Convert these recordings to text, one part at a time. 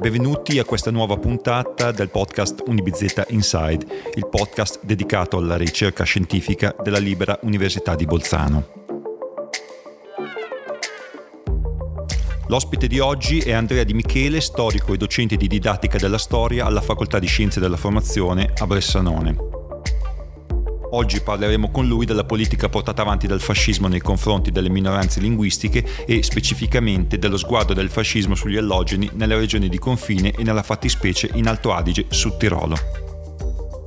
Benvenuti a questa nuova puntata del podcast Unibizeta Inside, il podcast dedicato alla ricerca scientifica della Libera Università di Bolzano. L'ospite di oggi è Andrea Di Michele, storico e docente di didattica della storia alla Facoltà di Scienze della Formazione a Bressanone. Oggi parleremo con lui della politica portata avanti dal fascismo nei confronti delle minoranze linguistiche e specificamente dello sguardo del fascismo sugli allogeni nelle regioni di confine e nella fattispecie in Alto Adige, Sud Tirolo.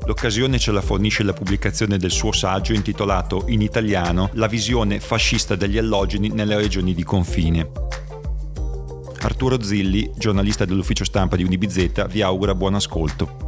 L'occasione ce la fornisce la pubblicazione del suo saggio intitolato in italiano La visione fascista degli allogeni nelle regioni di confine. Arturo Zilli, giornalista dell'ufficio stampa di Unibizeta, vi augura buon ascolto.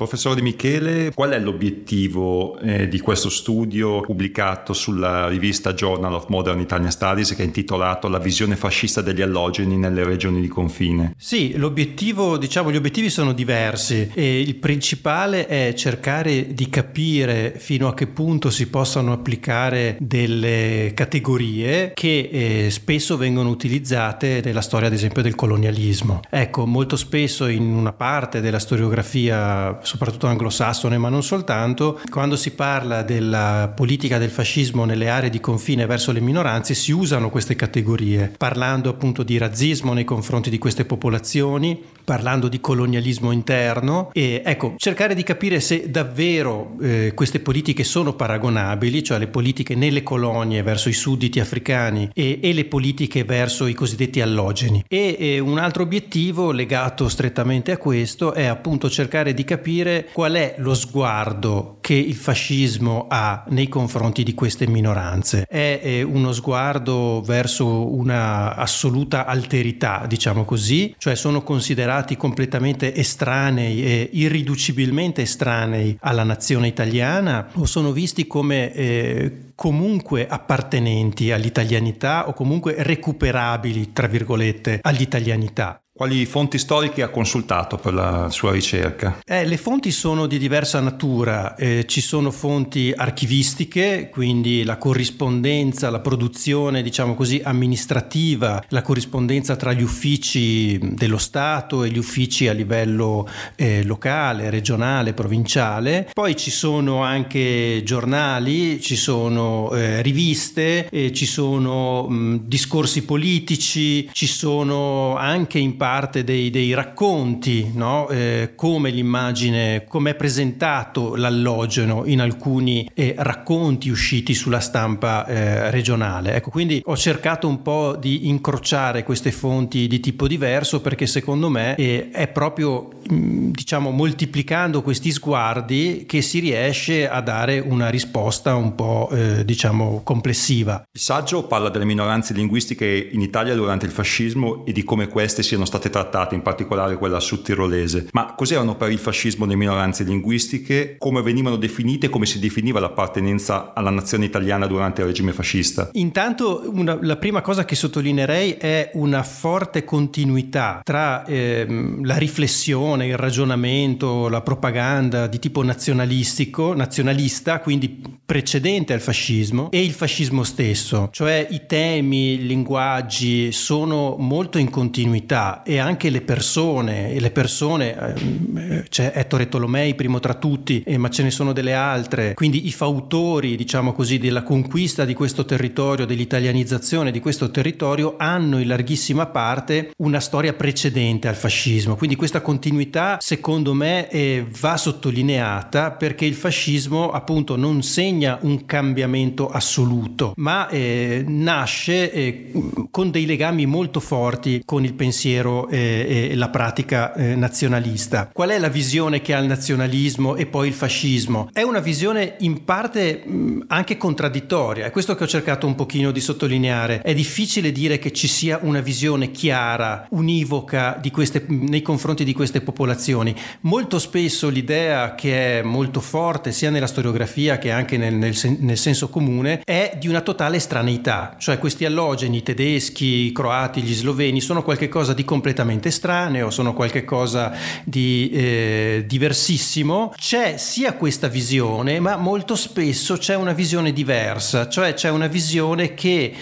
Professore Di Michele, qual è l'obiettivo eh, di questo studio pubblicato sulla rivista Journal of Modern Italian Studies che è intitolato La visione fascista degli allogeni nelle regioni di confine? Sì, l'obiettivo, diciamo, gli obiettivi sono diversi e il principale è cercare di capire fino a che punto si possano applicare delle categorie che eh, spesso vengono utilizzate nella storia, ad esempio, del colonialismo. Ecco, molto spesso in una parte della storiografia soprattutto anglosassone, ma non soltanto, quando si parla della politica del fascismo nelle aree di confine verso le minoranze si usano queste categorie, parlando appunto di razzismo nei confronti di queste popolazioni, parlando di colonialismo interno e ecco, cercare di capire se davvero eh, queste politiche sono paragonabili, cioè le politiche nelle colonie verso i sudditi africani e, e le politiche verso i cosiddetti allogeni. E, e un altro obiettivo legato strettamente a questo è appunto cercare di capire capire qual è lo sguardo che il fascismo ha nei confronti di queste minoranze. È, uno sguardo verso una assoluta alterità, diciamo così, cioè sono considerati completamente estranei e irriducibilmente estranei alla nazione italiana o sono visti come eh, comunque appartenenti all'italianità o comunque recuperabili, tra virgolette, all'italianità. Quali fonti storiche ha consultato per la sua ricerca? Eh, le fonti sono di diversa natura, eh, ci sono fonti archivistiche, quindi la corrispondenza, la produzione, diciamo così, amministrativa, la corrispondenza tra gli uffici dello Stato e gli uffici a livello eh, locale, regionale, provinciale. Poi ci sono anche giornali, ci sono eh, riviste, eh, ci sono mh, discorsi politici, ci sono anche in parte parte dei, dei racconti, no? eh, come l'immagine, come è presentato l'allogeno in alcuni eh, racconti usciti sulla stampa eh, regionale. Ecco, quindi ho cercato un po' di incrociare queste fonti di tipo diverso perché secondo me eh, è proprio mm, diciamo moltiplicando questi sguardi che si riesce a dare una risposta un po' eh, diciamo complessiva. Il saggio parla delle minoranze linguistiche in Italia durante il fascismo e di come queste siano state trattate, in particolare quella sudtirolese. Ma cos'erano per il fascismo le minoranze linguistiche? Come venivano definite? Come si definiva l'appartenenza alla nazione italiana durante il regime fascista? Intanto una, la prima cosa che sottolineerei è una forte continuità tra ehm, la riflessione, il ragionamento, la propaganda di tipo nazionalistico, nazionalista, quindi precedente al fascismo, e il fascismo stesso. Cioè i temi, i linguaggi sono molto in continuità e anche le persone, e le persone, ehm, c'è Ettore Tolomei primo tra tutti, eh, ma ce ne sono delle altre, quindi i fautori, diciamo così, della conquista di questo territorio, dell'italianizzazione di questo territorio, hanno in larghissima parte una storia precedente al fascismo, quindi questa continuità secondo me eh, va sottolineata perché il fascismo appunto non segna un cambiamento assoluto, ma eh, nasce eh, con dei legami molto forti con il pensiero pensiero e, e la pratica eh, nazionalista. Qual è la visione che ha il nazionalismo e poi il fascismo? È una visione in parte mh, anche contraddittoria, è questo che ho cercato un pochino di sottolineare. È difficile dire che ci sia una visione chiara, univoca queste, nei confronti di queste popolazioni. Molto spesso l'idea che è molto forte sia nella storiografia che anche nel, nel, nel senso comune è di una totale estraneità, cioè questi allogeni tedeschi, croati, gli sloveni sono qualcosa di completamente completamente estraneo, sono qualcosa di eh, diversissimo. C'è sia questa visione, ma molto spesso c'è una visione diversa, cioè c'è una visione che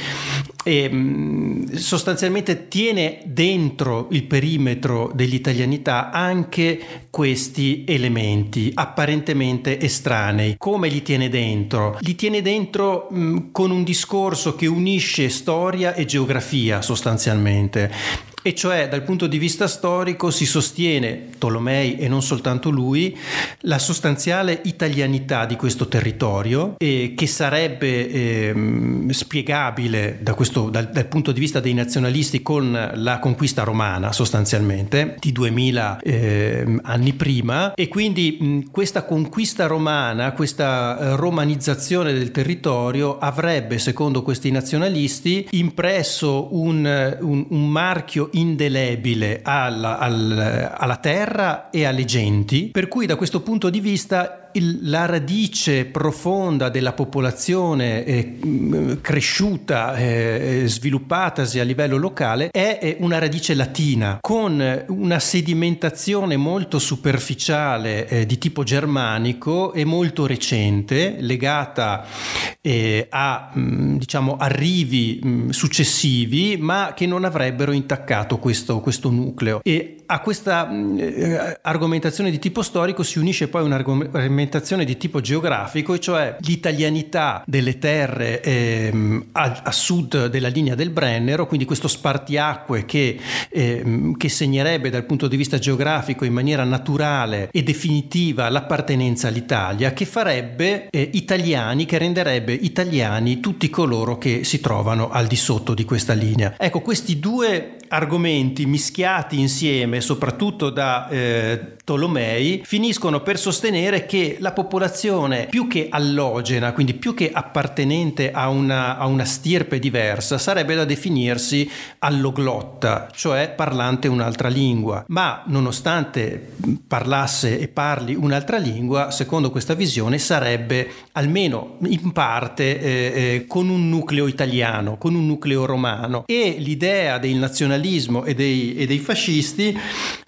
eh, sostanzialmente tiene dentro il perimetro dell'italianità anche questi elementi apparentemente estranei. Come li tiene dentro? Li tiene dentro mh, con un discorso che unisce storia e geografia sostanzialmente e cioè dal punto di vista storico si sostiene, Tolomei e non soltanto lui, la sostanziale italianità di questo territorio eh, che sarebbe eh, spiegabile da questo, dal, dal, punto di vista dei nazionalisti con la conquista romana sostanzialmente di 2000 eh, anni prima. E quindi mh, questa conquista romana, questa eh, romanizzazione del territorio avrebbe secondo questi nazionalisti impresso un, un, un marchio indelebile alla, alla, alla terra e alle genti, per cui da questo punto di vista il, la radice profonda della popolazione eh, cresciuta, eh, sviluppatasi a livello locale è, una radice latina con una sedimentazione molto superficiale eh, di tipo germanico e molto recente legata eh, a mh, diciamo arrivi mh, successivi ma che non avrebbero intaccato questo, questo nucleo. E a questa mh, argomentazione di tipo storico si unisce poi un'argomentazione argomentazione di tipo geografico, e cioè l'italianità delle terre ehm, a, a, sud della linea del Brennero, quindi questo spartiacque che, ehm, che segnerebbe dal punto di vista geografico in maniera naturale e definitiva l'appartenenza all'Italia, che farebbe eh, italiani, che renderebbe italiani tutti coloro che si trovano al di sotto di questa linea. Ecco, questi due argomenti mischiati insieme, soprattutto da eh, Tolomei, finiscono per sostenere che la popolazione più che allogena, quindi più che appartenente a una, a una stirpe diversa, sarebbe da definirsi alloglotta, cioè parlante un'altra lingua. Ma nonostante parlasse e parli un'altra lingua, secondo questa visione sarebbe almeno in parte eh, eh, con un nucleo italiano, con un nucleo romano. E l'idea del nazionalismo e dei, e dei fascisti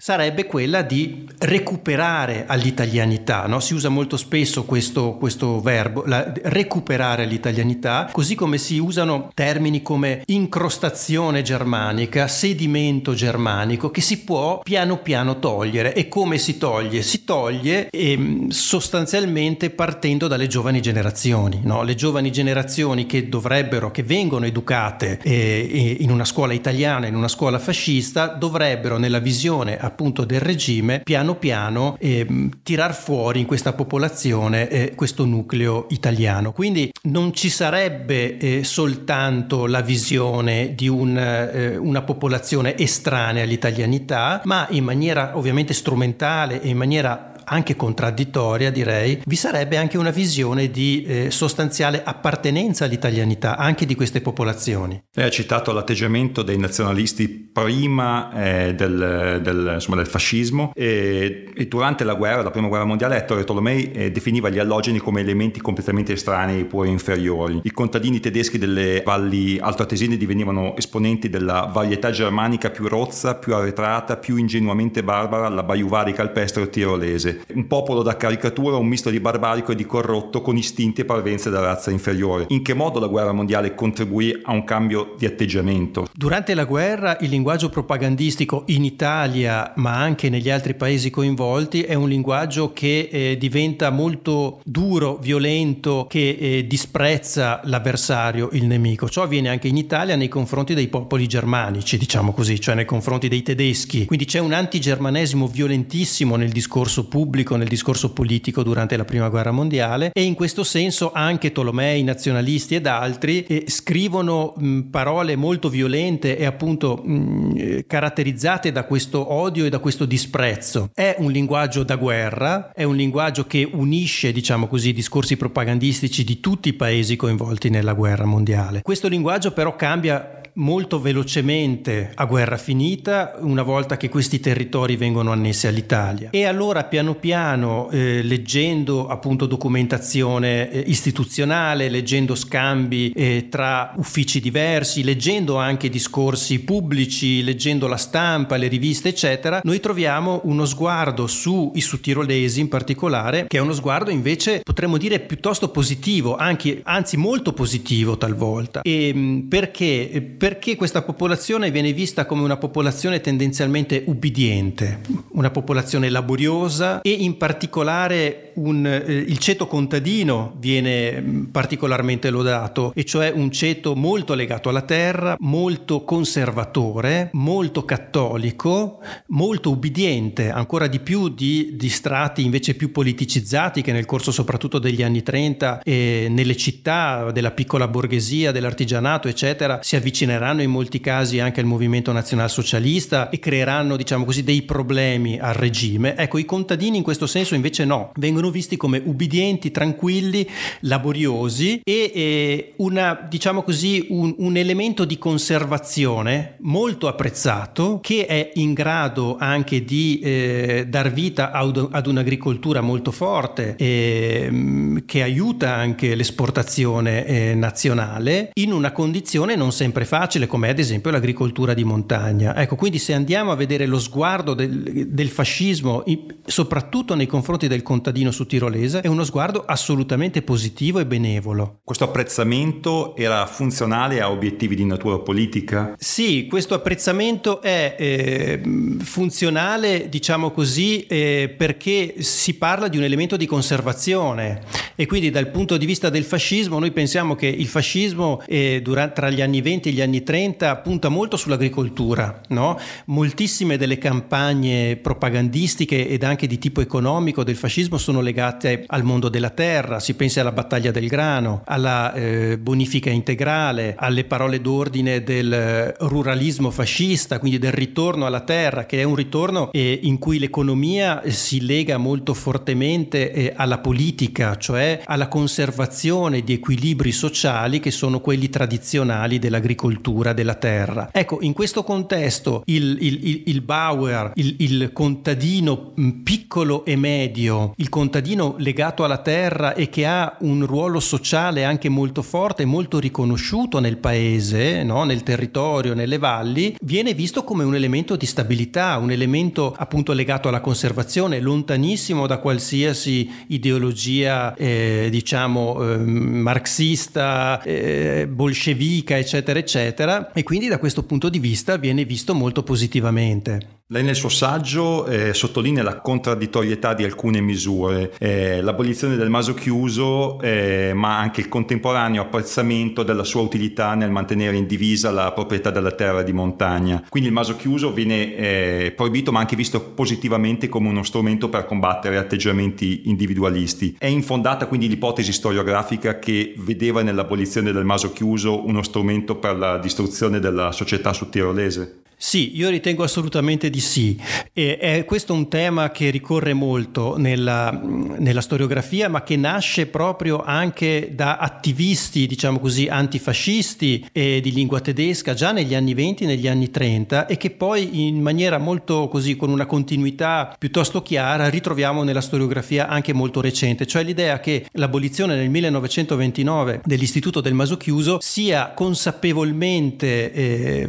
sarebbe quella di recuperare all'italianità. No? Si usa molto spesso questo, questo verbo, la, recuperare l'italianità, così come si usano termini come incrostazione germanica, sedimento germanico, che si può piano piano togliere. E come si toglie? Si toglie eh, sostanzialmente partendo dalle giovani generazioni. No? Le giovani generazioni che dovrebbero, che vengono educate eh, in una scuola italiana, in una scuola fascista, dovrebbero nella visione appunto del regime piano piano eh, tirar fuori in questa popolazione eh, questo nucleo italiano. Quindi non ci sarebbe eh, soltanto la visione di un, eh, una popolazione estranea all'italianità, ma in maniera ovviamente strumentale e in maniera anche contraddittoria direi, vi sarebbe anche una visione di eh, sostanziale appartenenza all'italianità anche di queste popolazioni. Lei ha citato l'atteggiamento dei nazionalisti prima eh, del, del, insomma, del, fascismo e, e, durante la guerra, la prima guerra mondiale, Ettore Tolomei eh, definiva gli allogeni come elementi completamente estranei pure inferiori. I contadini tedeschi delle valli altoatesine divenivano esponenti della varietà germanica più rozza, più arretrata, più ingenuamente barbara, la baiuvari calpestre o tirolese inglese, un popolo da caricatura, un misto di barbarico e di corrotto con istinti e parvenze da razza inferiore. In che modo la guerra mondiale contribuì a un cambio di atteggiamento? Durante la guerra il linguaggio propagandistico in Italia, ma anche negli altri paesi coinvolti, è un linguaggio che eh, diventa molto duro, violento, che eh, disprezza l'avversario, il nemico. Ciò avviene anche in Italia nei confronti dei popoli germanici, diciamo così, cioè nei confronti dei tedeschi. Quindi c'è un antigermanesimo violentissimo nel discorso pubblico pubblico nel discorso politico durante la prima guerra mondiale e in questo senso anche Tolomei, nazionalisti ed altri eh, scrivono mh, parole molto violente e appunto mh, caratterizzate da questo odio e da questo disprezzo. È un linguaggio da guerra, è un linguaggio che unisce, diciamo così, i discorsi propagandistici di tutti i paesi coinvolti nella guerra mondiale. Questo linguaggio però cambia molto velocemente a guerra finita una volta che questi territori vengono annessi all'Italia. E allora piano piano, eh, leggendo appunto documentazione eh, istituzionale, leggendo scambi eh, tra uffici diversi, leggendo anche discorsi pubblici, leggendo la stampa, le riviste, eccetera, noi troviamo uno sguardo sui sudtirolesi in particolare, che è uno sguardo invece potremmo dire piuttosto positivo, anche, anzi molto positivo talvolta. E perché? Perché questa popolazione viene vista come una popolazione tendenzialmente ubbidiente, una popolazione laboriosa e in particolare un, eh, il ceto contadino viene mm, particolarmente lodato, e cioè un ceto molto legato alla terra, molto conservatore, molto cattolico, molto ubbidiente, ancora di più di, di strati invece più politicizzati che nel corso soprattutto degli anni 30 e nelle città della piccola borghesia, dell'artigianato, eccetera, si avvicineranno in molti casi anche al movimento nazionalsocialista e creeranno, diciamo così, dei problemi al regime. Ecco, i contadini in questo senso invece no, vengono visti come ubbidienti, tranquilli, laboriosi e, e una, diciamo così, un, un elemento di conservazione molto apprezzato che è in grado anche di eh, dar vita ad, ad un'agricoltura molto forte eh, che aiuta anche l'esportazione eh, nazionale in una condizione non sempre facile come ad esempio l'agricoltura di montagna. Ecco, quindi se andiamo a vedere lo sguardo del, del fascismo, soprattutto nei confronti del contadino su tirolese, è uno sguardo assolutamente positivo e benevolo. Questo apprezzamento era funzionale a obiettivi di natura politica? Sì, questo apprezzamento è eh, funzionale, diciamo così, eh, perché si parla di un elemento di conservazione e quindi dal punto di vista del fascismo noi pensiamo che il fascismo eh, durante, tra gli anni 20 e gli anni 30 punta molto sull'agricoltura, no? moltissime delle campagne propagandistiche ed anche di tipo economico del fascismo sono legate al mondo della terra, si pensa alla battaglia del grano, alla eh, bonifica integrale, alle parole d'ordine del ruralismo fascista, quindi del ritorno alla terra, che è un ritorno eh, in cui l'economia si lega molto fortemente eh, alla politica, cioè alla conservazione di equilibri sociali che sono quelli tradizionali dell'agricoltura della terra. Ecco, in questo contesto il, il, il Bauer, il, il contadino mm, piccolo e medio, il contadino legato alla terra e che ha un ruolo sociale anche molto forte, molto riconosciuto nel paese, no? nel territorio, nelle valli, viene visto come un elemento di stabilità, un elemento appunto legato alla conservazione, lontanissimo da qualsiasi ideologia eh, diciamo eh, marxista, eh, bolscevica, eccetera, eccetera, e quindi da questo punto di vista viene visto molto positivamente. Lei nel suo saggio eh, sottolinea la contraddittorietà di alcune misure, eh, l'abolizione del maso chiuso, eh, ma anche il contemporaneo apprezzamento della sua utilità nel mantenere in divisa la proprietà della terra di montagna. Quindi il maso chiuso viene eh, proibito, ma anche visto positivamente come uno strumento per combattere atteggiamenti individualisti. È infondata quindi l'ipotesi storiografica che vedeva nell'abolizione del maso chiuso uno strumento per la distruzione della società sudtirolese? Sì, io ritengo assolutamente di sì. E è questo un tema che ricorre molto nella, nella, storiografia, ma che nasce proprio anche da attivisti, diciamo così, antifascisti e di lingua tedesca già negli anni 20 negli anni 30 e che poi in maniera molto così, con una continuità piuttosto chiara, ritroviamo nella storiografia anche molto recente, cioè l'idea che l'abolizione nel 1929 dell'istituto del maso chiuso sia consapevolmente eh,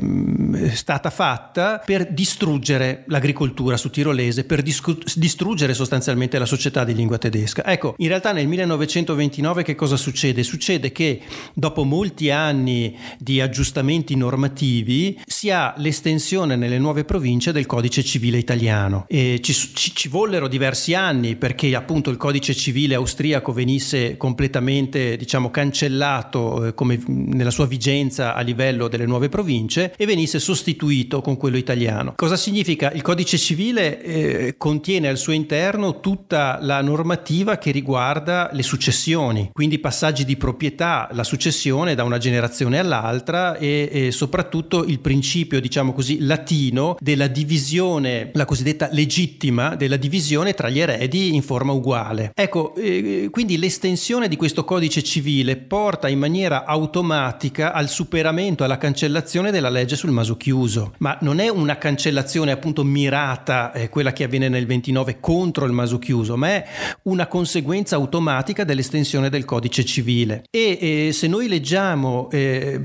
stata fatta fatta per distruggere l'agricoltura su tirolese, per discu- distruggere sostanzialmente la società di lingua tedesca. Ecco, in realtà nel 1929 che cosa succede? Succede che dopo molti anni di aggiustamenti normativi si ha l'estensione nelle nuove province del codice civile italiano ci, ci, ci vollero diversi anni perché appunto il codice civile austriaco venisse completamente diciamo cancellato eh, come nella sua vigenza a livello delle nuove province e venisse sostituito sostituito con quello italiano. Cosa significa? Il codice civile eh, contiene al suo interno tutta la normativa che riguarda le successioni, quindi passaggi di proprietà, la successione da una generazione all'altra e, e soprattutto il principio, diciamo così, latino della divisione, la cosiddetta legittima della divisione tra gli eredi in forma uguale. Ecco, eh, quindi l'estensione di questo codice civile porta in maniera automatica al superamento, alla cancellazione della legge sul maso chiuso, ma non è una cancellazione appunto mirata, eh, quella che avviene nel 29 contro il maso chiuso, ma è una conseguenza automatica dell'estensione del codice civile. E eh, se noi leggiamo eh,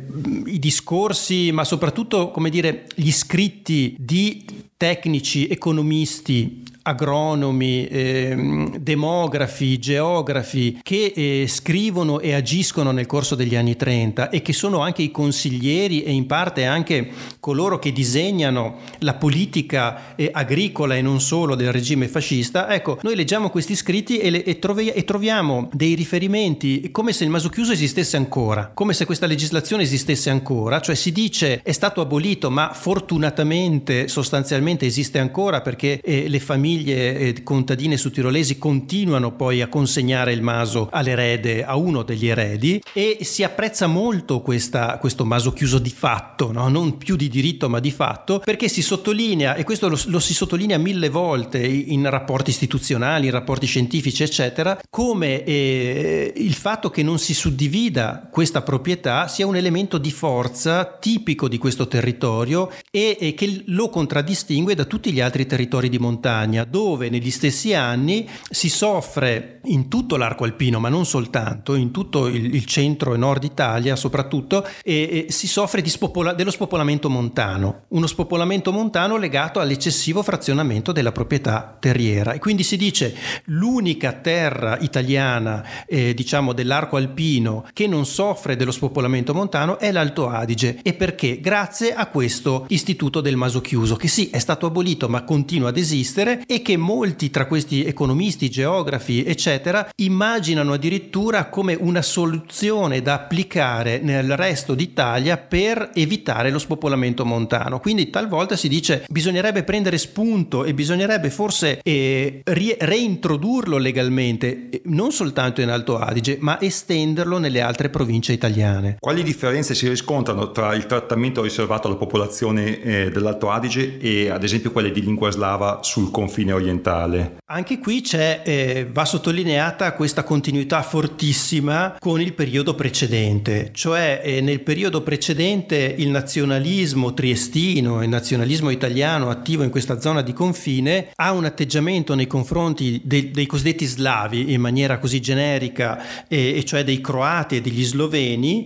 i discorsi, ma soprattutto, come dire, gli scritti di tecnici, economisti agronomi, eh, demografi, geografi che eh, scrivono e agiscono nel corso degli anni 30 e che sono anche i consiglieri e in parte anche coloro che disegnano la politica eh, agricola e non solo del regime fascista, ecco, noi leggiamo questi scritti e, le, e, trovi, e troviamo dei riferimenti come se il maso chiuso esistesse ancora, come se questa legislazione esistesse ancora, cioè si dice è stato abolito ma fortunatamente sostanzialmente esiste ancora perché eh, le famiglie famiglie contadine sudtirolesi continuano poi a consegnare il maso all'erede, a uno degli eredi e si apprezza molto questa, questo maso chiuso di fatto, no? non più di diritto ma di fatto, perché si sottolinea, e questo lo, lo si sottolinea mille volte in rapporti istituzionali, in rapporti scientifici, eccetera, come eh, il fatto che non si suddivida questa proprietà sia un elemento di forza tipico di questo territorio e, e che lo contraddistingue da tutti gli altri territori di montagna, dove negli stessi anni si soffre in tutto l'arco alpino, ma non soltanto, in tutto il, il centro e nord Italia soprattutto, e, e si soffre spopola- dello spopolamento montano, uno spopolamento montano legato all'eccessivo frazionamento della proprietà terriera. E quindi si dice l'unica terra italiana, eh, diciamo dell'arco alpino, che non soffre dello spopolamento montano è l'Alto Adige. E perché? Grazie a questo istituto del maso chiuso, che sì, è stato abolito ma continua ad esistere e che molti tra questi economisti, geografi, eccetera, immaginano addirittura come una soluzione da applicare nel resto d'Italia per evitare lo spopolamento montano. Quindi talvolta si dice bisognerebbe prendere spunto e bisognerebbe forse eh, re- reintrodurlo legalmente, eh, non soltanto in Alto Adige, ma estenderlo nelle altre province italiane. Quali differenze si riscontrano tra il trattamento riservato alla popolazione eh, dell'Alto Adige e ad esempio quelle di lingua slava sul confine? Confine orientale. Anche qui c'è, eh, va sottolineata questa continuità fortissima con il periodo precedente, cioè eh, nel periodo precedente il nazionalismo triestino, il nazionalismo italiano attivo in questa zona di confine ha un atteggiamento nei confronti dei, dei cosiddetti slavi in maniera così generica, eh, e cioè dei croati e degli sloveni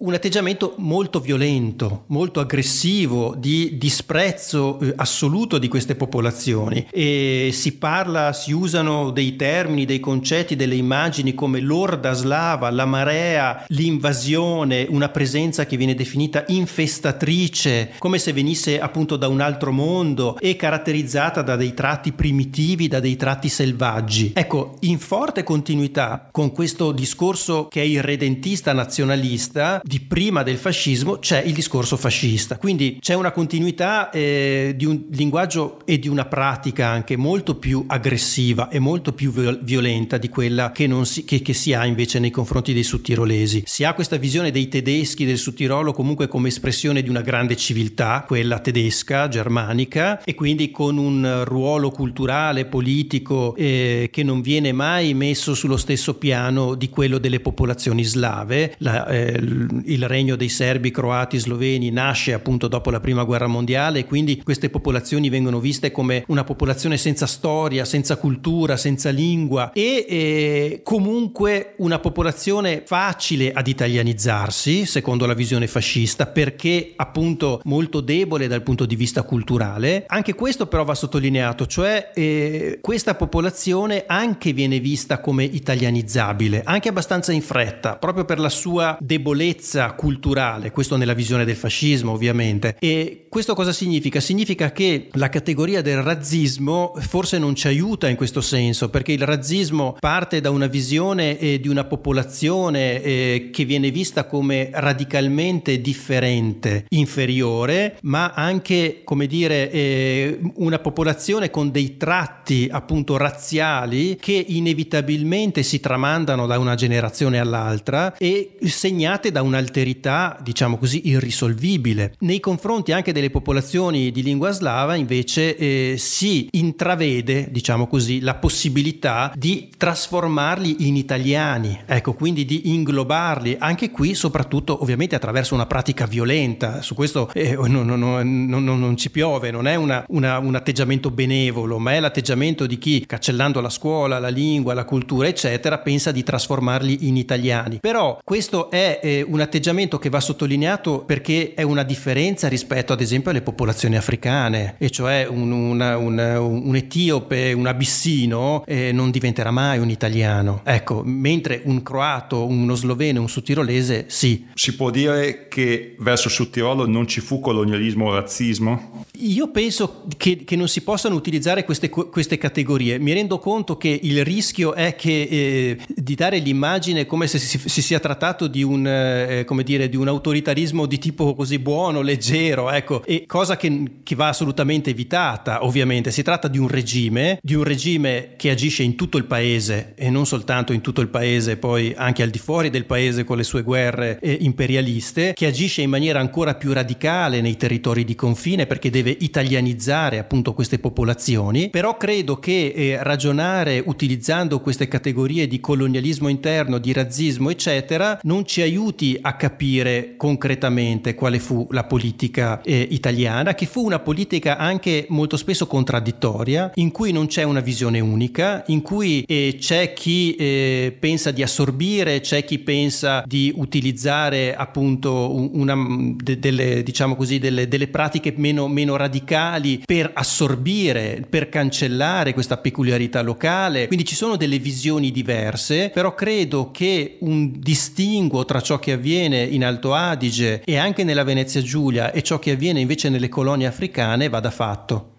un atteggiamento molto violento, molto aggressivo, di disprezzo eh, assoluto di queste popolazioni. E si parla, si usano dei termini, dei concetti, delle immagini come l'orda slava, la marea, l'invasione, una presenza che viene definita infestatrice, come se venisse appunto da un altro mondo e caratterizzata da dei tratti primitivi, da dei tratti selvaggi. Ecco, in forte continuità con questo discorso che è irredentista nazionalista, di prima del fascismo c'è il discorso fascista. Quindi c'è una continuità eh, di un linguaggio e di una pratica anche molto più aggressiva e molto più violenta di quella che, si, che, che si ha invece nei confronti dei sudtirolesi. Si ha questa visione dei tedeschi del Sudtirolo comunque come espressione di una grande civiltà, quella tedesca, germanica, e quindi con un ruolo culturale, politico eh, che non viene mai messo sullo stesso piano di quello delle popolazioni slave. La, eh, il regno dei serbi, croati, sloveni nasce appunto dopo la prima guerra mondiale e quindi queste popolazioni vengono viste come una popolazione senza storia, senza cultura, senza lingua e eh, comunque una popolazione facile ad italianizzarsi secondo la visione fascista perché appunto molto debole dal punto di vista culturale. Anche questo però va sottolineato, cioè eh, questa popolazione anche viene vista come italianizzabile, anche abbastanza in fretta, proprio per la sua debolezza ricchezza culturale, questo nella visione del fascismo ovviamente. E questo cosa significa? Significa che la categoria del razzismo forse non ci aiuta in questo senso, perché il razzismo parte da una visione eh, di una popolazione eh, che viene vista come radicalmente differente, inferiore, ma anche, come dire, eh, una popolazione con dei tratti appunto razziali che inevitabilmente si tramandano da una generazione all'altra e segnate da un'alterità, diciamo così, irrisolvibile. Nei confronti anche delle popolazioni di lingua slava invece eh, si intravede, diciamo così, la possibilità di trasformarli in italiani, ecco, quindi di inglobarli, anche qui soprattutto ovviamente attraverso una pratica violenta, su questo eh, non, non, non, non, ci piove, non è una, una, un atteggiamento benevolo, ma è l'atteggiamento di chi, cancellando la scuola, la lingua, la cultura, eccetera, pensa di trasformarli in italiani. Però questo è eh, un atteggiamento che va sottolineato perché è una differenza rispetto ad esempio alle popolazioni africane, e cioè un, una, una, un etiope, un abissino eh, non diventerà mai un italiano. Ecco, mentre un croato, uno sloveno, un sudtirolese sì. Si può dire che verso il Sud Tirolo non ci fu colonialismo o razzismo? Io penso che, che non si possano utilizzare queste, queste, categorie. Mi rendo conto che il rischio è che, eh, di dare l'immagine come se si, si sia trattato di un, eh, dire, di un, autoritarismo di tipo così buono, leggero, ecco, cosa che, che va assolutamente evitata, ovviamente. Si tratta di un regime, di un regime che agisce in tutto il paese e non soltanto in tutto il paese, poi anche al di fuori del paese con le sue guerre eh, imperialiste, che agisce in maniera ancora più radicale nei territori di confine perché deve deve italianizzare appunto queste popolazioni, però credo che eh, ragionare utilizzando queste categorie di colonialismo interno, di razzismo, eccetera, non ci aiuti a capire concretamente quale fu la politica eh, italiana, che fu una politica anche molto spesso contraddittoria, in cui non c'è una visione unica, in cui eh, c'è chi eh, pensa di assorbire, c'è chi pensa di utilizzare appunto una, de, delle, diciamo così, delle, delle pratiche meno, meno radicali per assorbire, per cancellare questa peculiarità locale. Quindi ci sono delle visioni diverse, però credo che un distinguo tra ciò che avviene in Alto Adige e anche nella Venezia Giulia e ciò che avviene invece nelle colonie africane vada fatto.